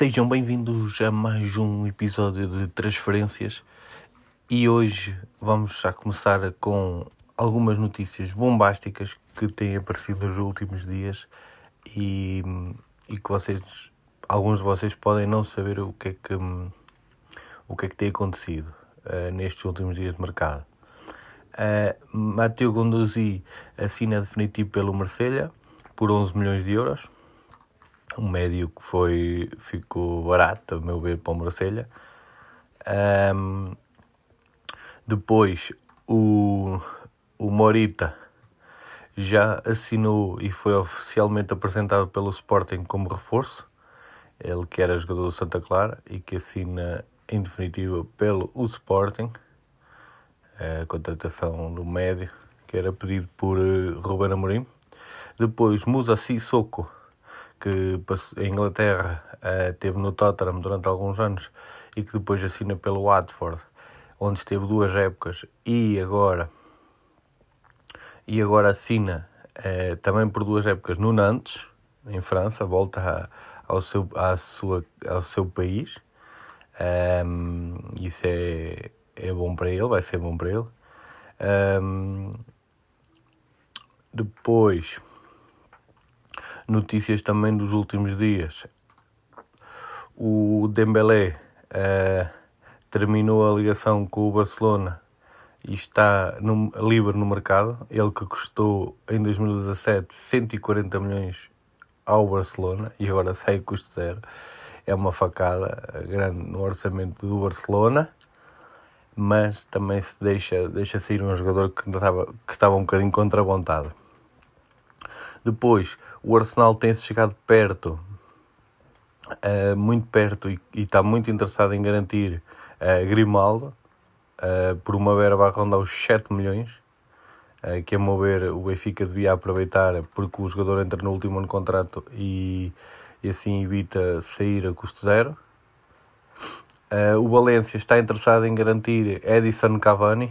Sejam bem-vindos a mais um episódio de transferências e hoje vamos já começar com algumas notícias bombásticas que têm aparecido nos últimos dias e, e que vocês, alguns de vocês podem não saber o que é que, o que, é que tem acontecido uh, nestes últimos dias de mercado. Uh, Matteo Gondosi assina definitivo pelo Marselha por 11 milhões de euros um médio que foi, ficou barato, a meu ver, para o Marselha. Um, depois, o, o Morita já assinou e foi oficialmente apresentado pelo Sporting como reforço. Ele que era jogador do Santa Clara e que assina em definitiva pelo o Sporting. A contratação do médio que era pedido por uh, Ruben Amorim. Depois Musa Sissoko que em Inglaterra uh, teve no Tottenham durante alguns anos e que depois assina pelo Watford, onde esteve duas épocas e agora e agora assina uh, também por duas épocas no Nantes, em França, volta a, ao, seu, à sua, ao seu país. Um, isso é, é bom para ele, vai ser bom para ele. Um, depois notícias também dos últimos dias. O Dembélé uh, terminou a ligação com o Barcelona e está no, livre no mercado. Ele que custou em 2017 140 milhões ao Barcelona e agora sai custo zero. É uma facada grande no orçamento do Barcelona, mas também se deixa, deixa sair um jogador que estava, que estava um bocadinho contra a vontade. Depois, o Arsenal tem-se chegado perto, uh, muito perto, e, e, está muito interessado em garantir uh, Grimaldo uh, por uma verba a rondar os 7 milhões, uh, que a meu ver o Benfica devia aproveitar porque o jogador entra no último ano de contrato e, e assim evita sair a custo zero. Uh, o Valência está interessado em garantir Edison Cavani,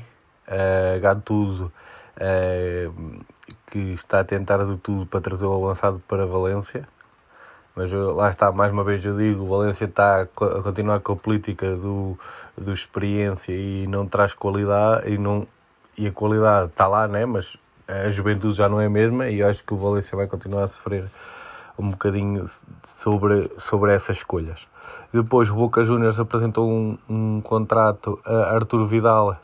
uh, Gattuso uh, que está a tentar de tudo para trazer o avançado para Valência. Mas lá está, mais uma vez eu digo, Valência está a continuar com a política do, do experiência e não traz qualidade e, não, e a qualidade está lá, né? mas a juventude já não é a mesma e eu acho que o Valência vai continuar a sofrer um bocadinho sobre, sobre essas escolhas. Depois o Boca Juniors apresentou um, um contrato a Arturo Vidal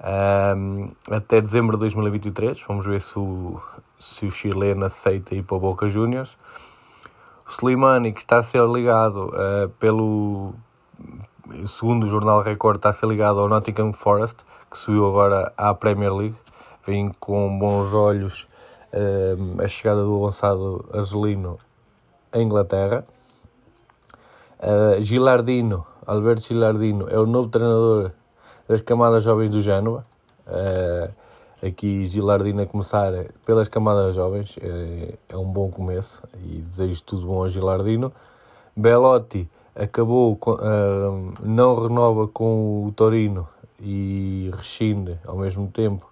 um, até dezembro de 2023. Vamos ver se o, se o chileno aceita ir para o Boca Juniors. O Slimani, que está a ser ligado uh, pelo. Segundo jornal Record, está a ser ligado ao Nottingham Forest, que subiu agora à Premier League. Vem com bons olhos uh, a chegada do avançado argelino à Inglaterra. Uh, Gilardino, Alberto Gilardino, é o novo treinador das camadas jovens do Génova. Uh, aqui a começar pelas camadas jovens, é, é, um bom começo e desejo tudo bom a Gilardino. Belotti acabou, uh, não renova com o Torino e rescinde ao mesmo tempo.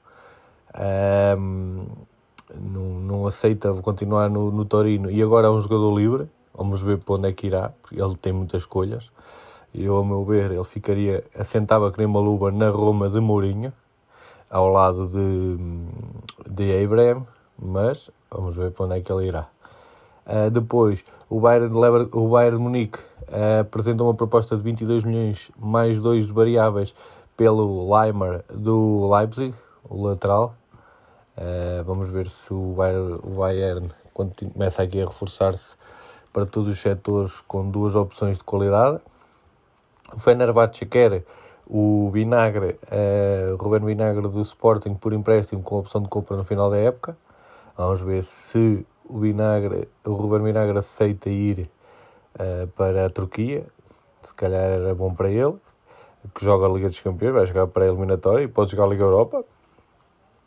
Não, não aceita continuar no, no Torino e agora é um jogador livre. Vamos ver para onde é que irá, porque ele tem muitas escolhas eu, ao meu ver, ele ficaria, assentava que nem uma luva na Roma de Mourinho, ao lado de, de Abraham, mas vamos ver para onde é que ele irá. Uh, depois, o Bayern, Lever, o Bayern Munique uh, apresenta uma proposta de 22 milhões mais dois de variáveis pelo Leimer do Leipzig, o lateral. Uh, vamos ver se o Bayern, o Bayern começa aqui a reforçar-se para todos os setores com duas opções de qualidade. O Fenerbahçe quer o Vinagre, uh, Ruben Vinagre do Sporting por empréstimo com opção de compra no final da época. Vamos ver se o Vinagre, o Ruben Vinagre aceita ir uh, para a Turquia. Se calhar era bom para ele, que joga a Liga dos Campeões, vai jogar para a eliminatória e pode jogar a Liga Europa.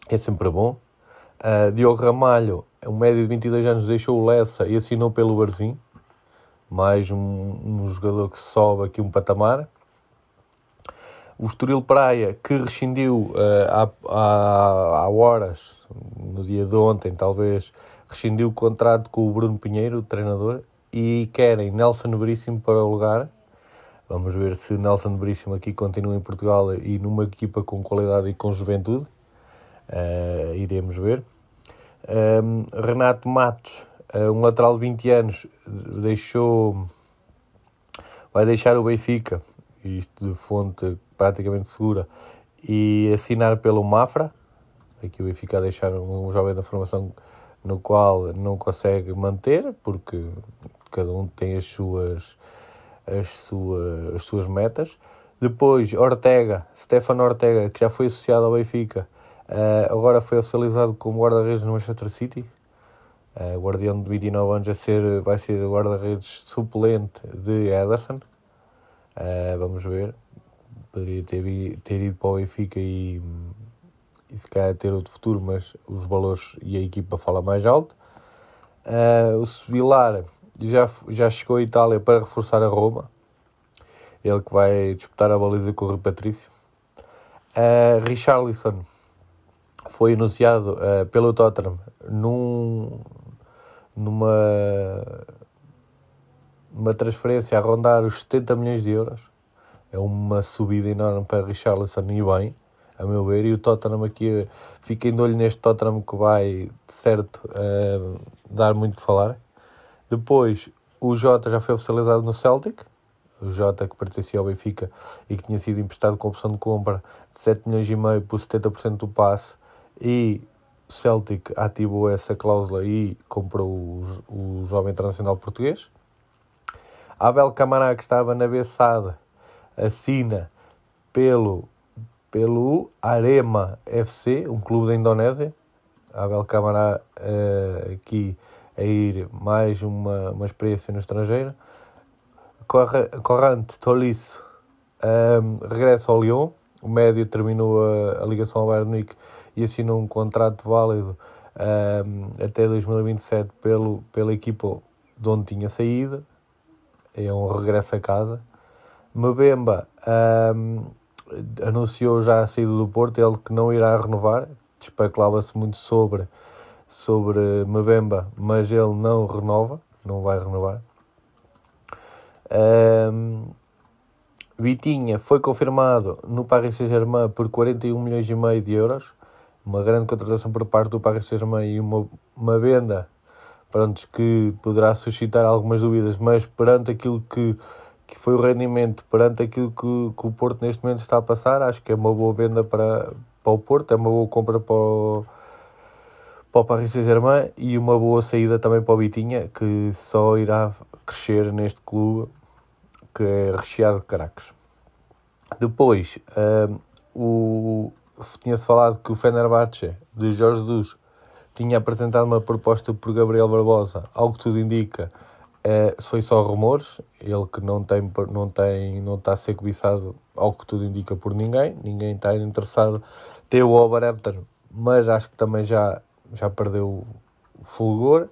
É sempre bom. Uh, Diogo Ramalho, um médio de 22 anos, deixou o Lessa e assinou pelo Barzim mais um, um jogador que sobe aqui um patamar. O Estoril Praia, que rescindiu uh, há, há, há, horas, no dia de ontem talvez, rescindiu o contrato com o Bruno Pinheiro, o treinador, e querem Nelson Veríssimo para o lugar. Vamos ver se Nelson Veríssimo aqui continua em Portugal e numa equipa com qualidade e com juventude. Uh, iremos ver. Um, Renato Matos, um lateral de 20 anos, deixou, vai deixar o Benfica, isto de fonte praticamente segura, e assinar pelo Mafra. Aqui o Benfica a deixar um jovem da formação no qual não consegue manter, porque cada um tem as suas, as suas, as suas metas. Depois, Ortega, Stefano Ortega, que já foi associado ao Benfica, uh, agora foi oficializado como guarda-redes no Manchester City. Uh, guardião de 29 anos a ser, vai ser guarda-redes suplente de Ederson. Uh, vamos ver. Poderia ter, ter ido para o Benfica e, e se calhar ter outro futuro, mas os valores e a equipa falam mais alto. Uh, o Vilar já, já chegou à Itália para reforçar a Roma. Ele que vai disputar a baliza com o Rui Patrício. Uh, Richarlison foi anunciado uh, pelo Tottenham num, numa, numa transferência a rondar os 70 milhões de euros. É uma subida enorme para Richarlison e bem, a meu ver. E o Tottenham aqui, fiquem de olho neste Tottenham que vai, de certo, uh, dar muito que falar. Depois, o Jota já foi oficializado no Celtic. O Jota que pertencia ao Benfica e que tinha sido emprestado com opção de compra de 7 milhões e meio por 70% do passe. E Celtic ativou essa cláusula e comprou o, o jovem internacional português. Abel Camará, que estava na Bessada, assina pelo, pelo Arema FC, um clube da Indonésia. Abel Camará uh, aqui a ir mais uma, uma experiência no estrangeiro. Corrante Tolisso um, regressa ao Lyon. O médio terminou a, a ligação ao Bayern Munique e assinou um contrato válido um, até 2027 pelo, pela equipa de onde tinha saído. É um regresso a casa. Mbemba um, anunciou já a saída do Porto, ele que não irá renovar. Especulava-se muito sobre sobre Mbemba, mas ele não renova, não vai renovar. Um, Vitinha foi confirmado no Paris Saint-Germain por 41 milhões e meio de euros, uma grande contratação por parte do Paris Saint-Germain e uma, uma venda pronto, que poderá suscitar algumas dúvidas, mas perante aquilo que, que foi o rendimento, perante aquilo que, que o Porto neste momento está a passar, acho que é uma boa venda para, para o Porto, é uma boa compra para o, para o Paris Saint-Germain e uma boa saída também para o Vitinha, que só irá crescer neste clube que é recheado de caracos. Depois, uh, o, tinha-se falado que o Fenerbahçe, de Jorge Jesus, tinha apresentado uma proposta por Gabriel Barbosa, algo que tudo indica, uh, foi só rumores, ele que não tem, não tem, não está a ser cobiçado, algo que tudo indica por ninguém, ninguém está interessado, tem o Wolverhampton, mas acho que também já já perdeu o fulgor.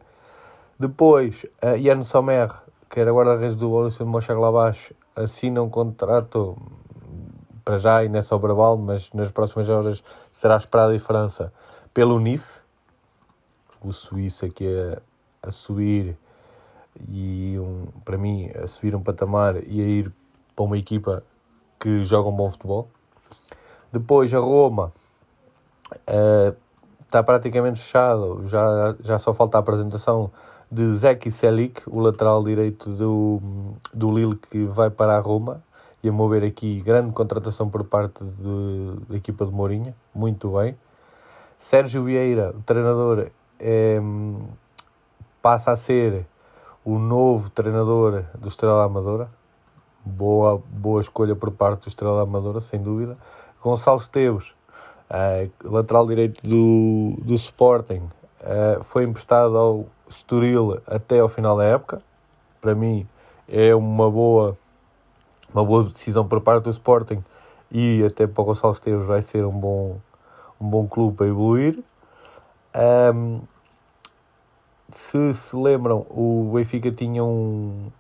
Depois, uh, Ian Sommer, que era guarda-redes do Borussia de Mönchengladbach, assina um contrato para já e nessa Obraval, mas nas próximas horas será esperada a diferença pelo Nice, o Suíço aqui a, a subir e um, para mim a subir um patamar e a ir para uma equipa que joga um bom futebol. Depois a Roma uh, está praticamente fechado. Já, já só falta a apresentação de Zeki Selik, o lateral direito do, do Lille que vai para a Roma. E a mover aqui grande contratação por parte de, da equipa de Mourinho, muito bem. Sérgio Vieira, o treinador, é, passa a ser o novo treinador do Estrela Amadora. Boa, boa escolha por parte do Estrela Amadora, sem dúvida. Gonçalo Esteves, Uh, lateral direito do, do Sporting uh, foi emprestado ao Estoril até ao final da época. Para mim é uma boa, uma boa decisão por parte do Sporting e até para o Gonçalo Esteves vai ser um bom, um bom clube para evoluir. Um, se se lembram, o Benfica tinha um,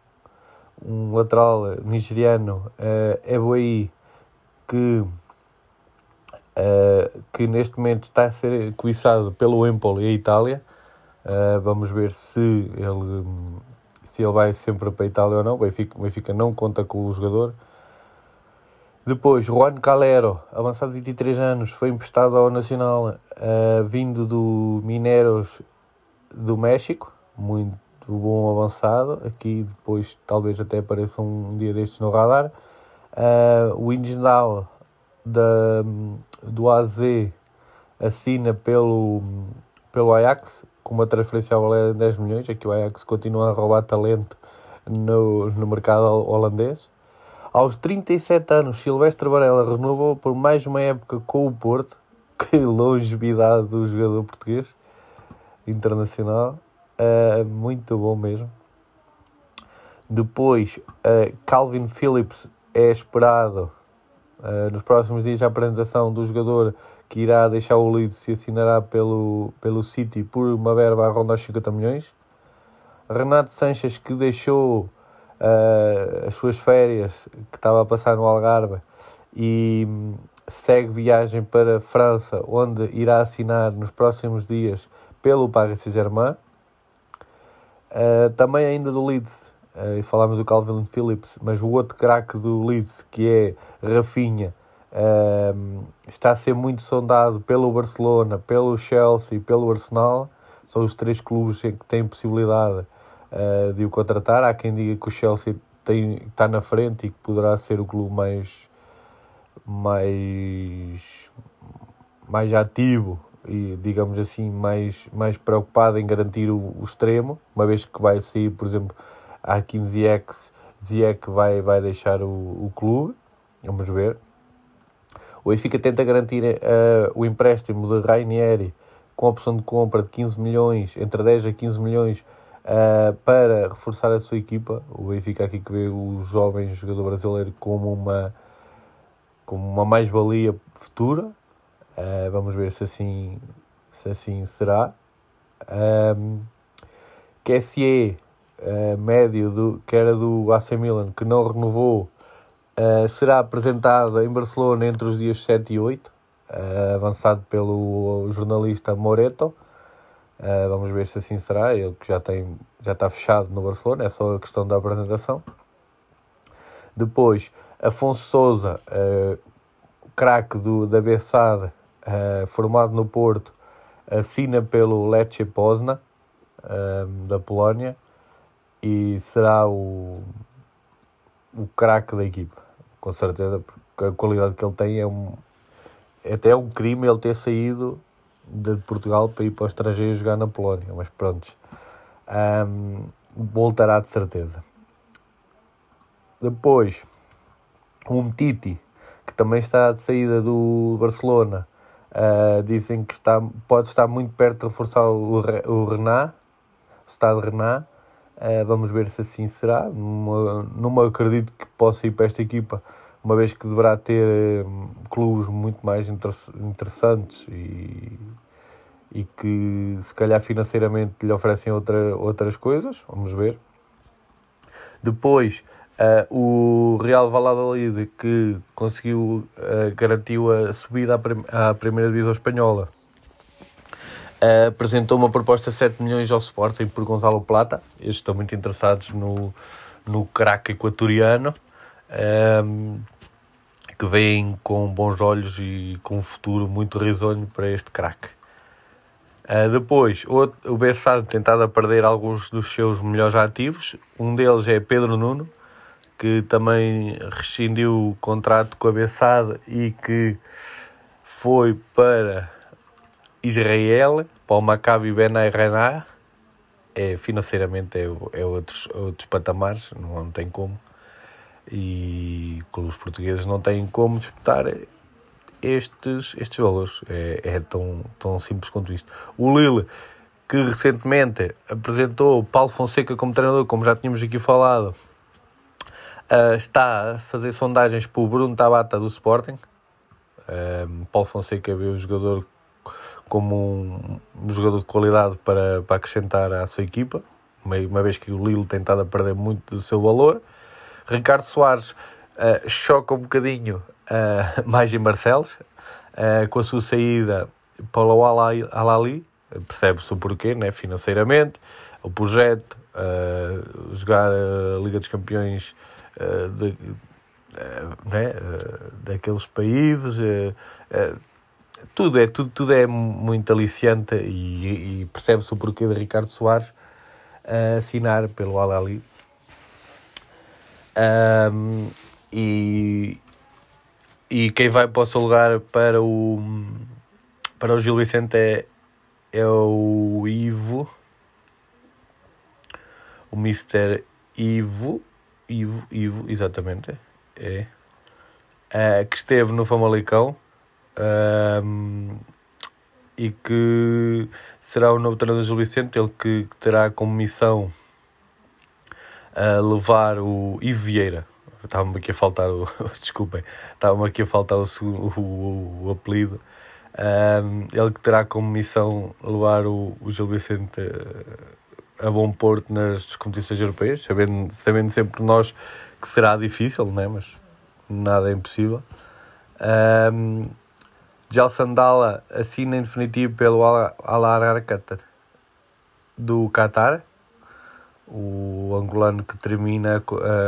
um lateral nigeriano, uh, Eboyi, que uh, que neste momento está a ser cobiçado pelo Empoli e a Itália. Uh, vamos ver se ele, se ele vai sempre para a Itália ou não. O Benfica, Benfica não conta com o jogador. Depois, Juan Calero, avançado de 23 anos, foi emprestado ao Nacional, uh, vindo do Mineros do México, muito bom avançado. Aqui depois talvez até apareça um dia destes no radar. Uh, o Ingendal da, do AZ assina pelo, pelo Ajax com uma transferência a valer 10 milhões. Aqui o Ajax continua a roubar talento no, no mercado holandês. Aos 37 anos, Silvestre Varela renovou por mais uma época com o Porto. Que longevidade do jogador português internacional. Uh, muito bom mesmo. Depois, uh, Calvin Phillips é esperado uh, nos próximos dias a apresentação do jogador que irá deixar o Leeds e assinará pelo, pelo City por uma verba a rondar 50 milhões. Renato Sanches que deixou uh, as suas férias que estava a passar no Algarve e um, segue viagem para a França, onde irá assinar nos próximos dias pelo Paris Saint-Germain. Uh, também ainda do Leeds, e falámos do Calvin Phillips, mas o outro craque do Leeds, que é Rafinha, uh, está a ser muito sondado pelo Barcelona, pelo Chelsea e pelo Arsenal. São os três clubes que têm possibilidade uh, de o contratar. Há quem diga que o Chelsea tem, está na frente e que poderá ser o clube mais, mais, mais ativo e, digamos assim, mais, mais preocupado em garantir o, o extremo, uma vez que vai sair, por exemplo, Hakim Ziyech, Ziyech vai, vai deixar o, o clube, vamos ver. O Benfica tenta garantir uh, o empréstimo de Rainieri com a opção de compra de 15 milhões, entre 10 a 15 milhões, uh, para reforçar a sua equipa. O Benfica aqui que vê o jovem jogador brasileiro como uma, como uma mais-valia futura. Uh, vamos ver se assim, se assim será. Um, QSE, uh, médio, do, que era do AC Milan, que não renovou, uh, será apresentado em Barcelona entre os dias 7 e 8, uh, avançado pelo jornalista Moreto. Vamos ver se assim será. Ele que já, tem, já está fechado no Barcelona, é só a questão da apresentação. Depois, Afonso Souza, craque da Bessade, formado no Porto, assina pelo Lecce Pozna, da Polónia, e será o, o craque da equipa, com certeza, porque a qualidade que ele tem é um. É até um crime ele ter saído de Portugal para ir para o estrangeiro jogar na Polónia, mas pronto, um, voltará de certeza. Depois, um Titi, que também está de saída do Barcelona, uh, dizem que está, pode estar muito perto de reforçar o, o Renat, o estado de Renat. Uh, vamos ver se assim será. Não, não acredito que possa ir para esta equipa, uma vez que deverá ter um, clubes muito mais interessantes e, e que se calhar financeiramente lhe oferecem outra, outras coisas, vamos ver. Depois, uh, o Real Valladolid, que conseguiu, uh, garantiu a subida à, prim à primeira divisão espanhola, apresentou uma proposta de 7 milhões ao Sporting por Gonzalo Plata. Eles estão muito interessados no, no craque equatoriano. Um, que vem com bons olhos e com um futuro muito risonho para este craque. Uh, depois, o, o Bessado tentado a perder alguns dos seus melhores ativos. Um deles é Pedro Nuno, que também rescindiu o contrato com a Bessado e que foi para Israel, para o Maccabi Ben Renar. É, financeiramente é, é outros, outros patamares, não, não tem como e clubes portugueses não têm como disputar estes, estes valores. É, é tão, tão simples quanto isto. O Lille, que recentemente apresentou Paulo Fonseca como treinador, como já tínhamos aqui falado, uh, está a fazer sondagens para o Bruno Tabata do Sporting. Uh, Paulo Fonseca vê o jogador como um, jogador de qualidade para, para acrescentar à sua equipa, uma, vez que o Lille tem estado a perder muito do seu valor. Ricardo Soares uh, choca um bocadinho uh, mais em Barcelos, uh, com a sua saída para o Al-Ali, percebe-se o porquê, né, financeiramente, o projeto, uh, jogar a Liga dos Campeões de, né, daqueles países. Tudo, é, tudo, tudo é muito aliciante e, e percebe-se o porquê de Ricardo Soares assinar pelo Al-Ali. Um, e, e quem vai para o seu lugar para o, para o Gil Vicente é, é o Ivo, o Mr. Ivo, Ivo, Ivo, exatamente, é, é que esteve no Famalicão um, e que será o novo treinador do Gil Vicente, ele que, terá como missão levar o Ivo Vieira. Estava-me aqui a faltar o. Desculpem, estava-me aqui a faltar o, o, o apelido. Um, ele que terá como missão levar o, o Gil Vicente a, a bom porto nas competições europeias, sabendo, sabendo sempre nós que será difícil, né? mas nada é impossível. Um, Jal Sandala assina em definitivo pelo Al Arqatar do Qatar o angolano que termina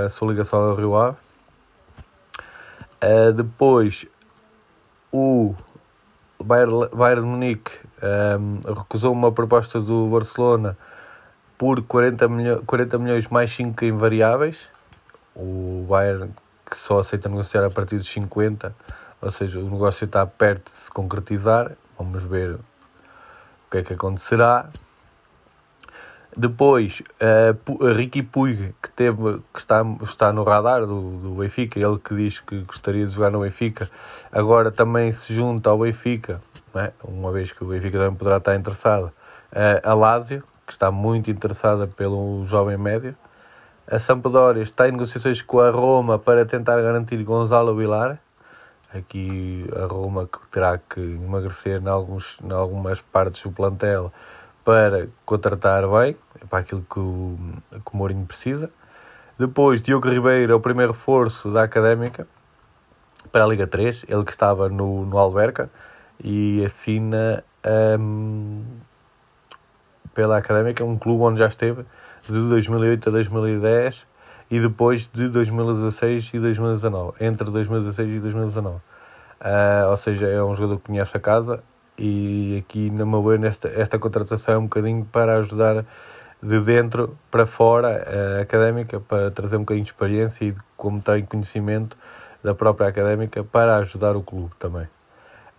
a sua ligação ao Rio Ave. Uh, depois, o Bayern, Bayern Munique um, ehm, recusou uma proposta do Barcelona por 40, milho, 40 milhões mais 5 em variáveis. O Bayern que só aceita negociar a partir dos 50, ou seja, o negócio está perto de se concretizar. Vamos ver o que é que acontecerá. Depois, uh, Ricky Puig, que, teve, que está, está no radar do, do Benfica, ele que diz que gostaria de jogar no Benfica, agora também se junta ao Benfica, é? uma vez que o Benfica também poderá estar interessado. A Lásio, que está muito interessada pelo jovem médio. A Sampdoria está em negociações com a Roma para tentar garantir Gonzalo Vilar. Aqui a Roma que terá que emagrecer em, alguns, em algumas partes do plantel para contratar bem, é para aquilo que o, que o Mourinho precisa. Depois, Diogo Ribeiro é o primeiro reforço da Académica para a Liga 3, ele que estava no, no Alberca e assina um, pela Académica, um clube onde já esteve de 2008 a 2010 e depois de 2016 e 2019, entre 2016 e 2019. Uh, ah, ou seja, é um jogador que conhece a casa e aqui na meu esta, esta contratação é um bocadinho para ajudar de dentro para fora a académica, para trazer um bocadinho de experiência e de como tem conhecimento da própria académica para ajudar o clube também.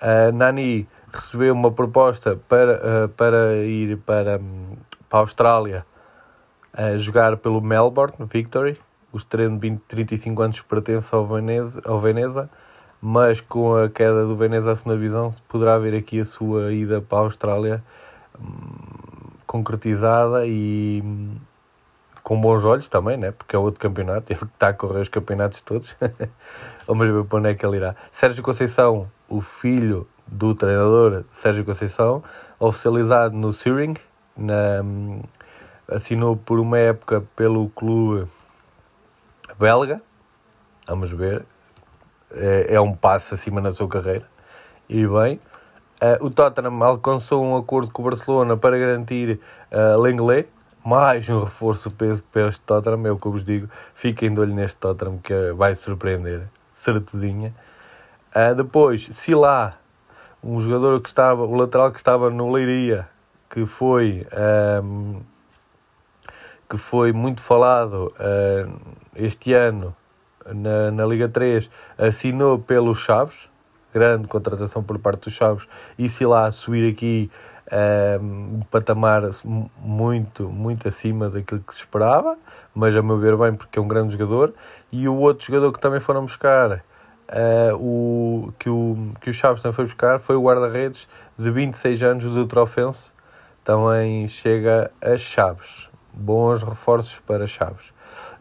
A Nani recebeu uma proposta para, eh, para ir para, para a Austrália a jogar pelo Melbourne Victory. O treino de 20, 35 anos pertence ao Veneza, ao Veneza mas com a queda do Veneza à segunda divisão poderá haver aqui a sua ida para a Austrália hum, concretizada e hum, com bons olhos também, né? porque é outro campeonato, ele está a correr os campeonatos todos. Vamos ver para onde é que ele irá. Sérgio Conceição, o filho do treinador Sérgio Conceição, oficializado no Searing, na, hum, assinou por uma época pelo clube belga. Vamos ver é, é um passo acima na sua carreira. E bem, uh, o Tottenham alcançou um acordo com o Barcelona para garantir uh, Lenglet, mais um reforço peso para este Tottenham, é o que eu vos digo. Fiquem de olho neste Tottenham que vai surpreender, certedinha. Uh, depois, Silá, um jogador que estava, o lateral que estava no Leiria, que foi, um, que foi muito falado uh, este ano na, na Liga 3 assinou pelo Chaves, grande contratação por parte dos Chaves, e se lá subir aqui um, um patamar muito, muito acima daquilo que se esperava, mas a meu ver bem porque é um grande jogador, e o outro jogador que também foram buscar, uh, o, que, o, que o Chaves também foi buscar, foi o guarda-redes de 26 anos do Trofense, também chega a Chaves. Bons reforços para Chaves.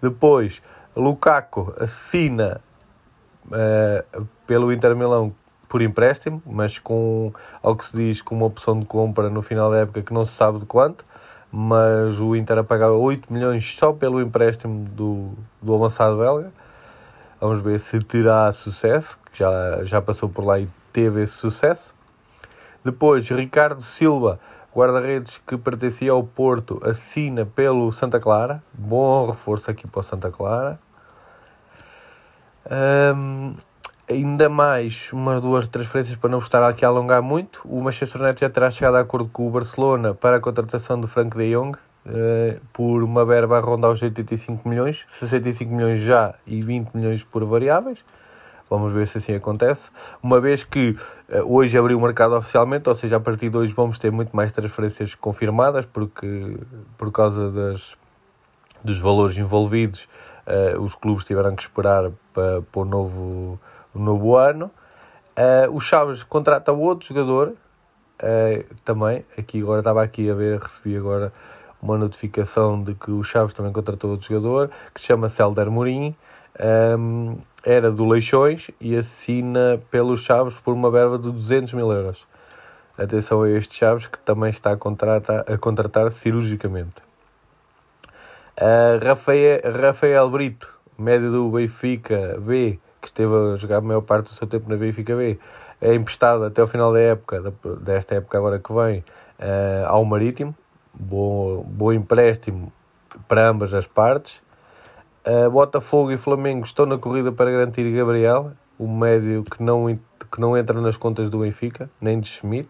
Depois, Lukaku assina uh, pelo Inter Milão por empréstimo, mas com, ao que se diz, com uma opção de compra no final da época que não se sabe de quanto, mas o Inter a pagar 8 milhões só pelo empréstimo do, do avançado belga. Vamos ver se terá sucesso, que já, já passou por lá e teve esse sucesso. Depois, Ricardo Silva guarda-redes que pertencia ao Porto, assina pelo Santa Clara. Bom reforço aqui para o Santa Clara. Um, ainda mais umas duas transferências para não estar aqui a alongar muito. O Manchester United já terá chegado a acordo com o Barcelona para a contratação do Frank de Jong uh, por uma verba a rondar os 85 milhões, 65 milhões já e 20 milhões por variáveis. Vamos ver se assim acontece. Uma vez que uh, hoje abriu o mercado oficialmente, ou seja, a partir de hoje vamos ter muito mais transferências confirmadas, porque por causa das, dos valores envolvidos, uh, os clubes tiveram que esperar para, para o novo, o novo ano. Uh, o Chaves contrata outro jogador também. Aqui agora estava aqui a ver, recebi agora uma notificação de que o Chaves também contratou outro jogador que se chama Celder Mourinho um, era do Leixões e assina pelos Chaves por uma verba de 200 mil euros. Atenção a este Chaves que também está a contratar, a contratar cirurgicamente. Uh, Rafael, Rafael Brito, médio do Benfica B, que esteve a jogar a maior parte do seu tempo na Benfica B, é emprestado até o final da época, desta época agora que vem, uh, ao Marítimo. Bom, bom empréstimo para ambas as partes. Botafogo e Flamengo estão na corrida para garantir Gabriel, o médio que não, que não entra nas contas do Benfica, nem de Schmidt.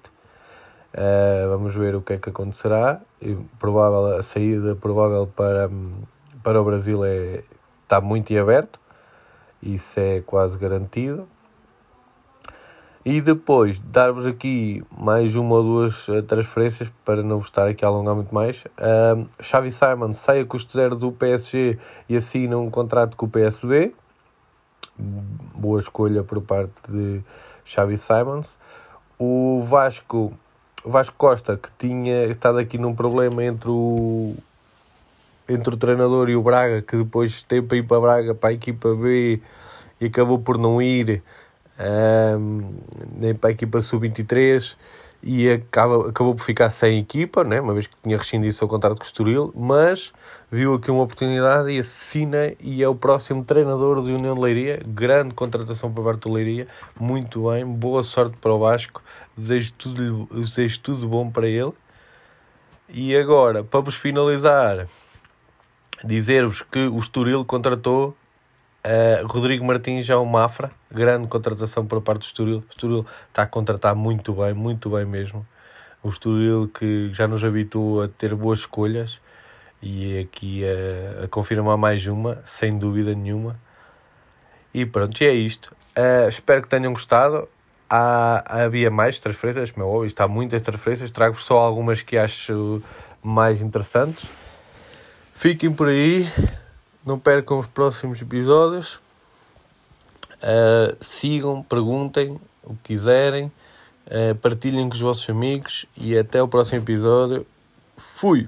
Uh, vamos ver o que é que acontecerá. E provável, a saída provável para, para o Brasil é, está muito em aberto. Isso é quase garantido. E depois dar-vos aqui mais uma ou duas eh, transferências para não vos estar aqui a alongar muito mais. Uh, Xavi Simon sai a custo zero do PSG e assina um contrato com o PSV. Boa escolha por parte de Xavi Simons. O Vasco, o Vasco Costa, que tinha estado aqui num problema entre o, entre o treinador e o Braga, que depois teve para ir para Braga, para a equipa B e acabou por não ir um, para a equipa sub-23 e acaba, acabou por ficar sem equipa, né? uma vez que tinha rescindido o seu contrato com o Estoril, mas viu aqui uma oportunidade e assina e é o próximo treinador de União de Leiria. Grande contratação para parte do Leiria, muito bem, boa sorte para o Vasco, desejo tudo, desejo tudo bom para ele. E agora, para vos finalizar, dizer-vos que o Estoril contratou Uh, Rodrigo Martins já é o Mafra, grande contratação por parte do Estoril. O Estoril está a contratar muito bem, muito bem mesmo. O Estoril que já nos habituou a ter boas escolhas e aqui a, confirmar mais uma, sem dúvida nenhuma. E pronto, e é isto. Uh, espero que tenham gostado. Há, havia mais transferências, como é óbvio, está muitas transferências. Trago só algumas que acho mais interessantes. Fiquem por aí. Não percam os próximos episódios. Uh, sigam, perguntem o que quiserem, uh, partilhem com os vossos amigos e até o próximo episódio. Fui!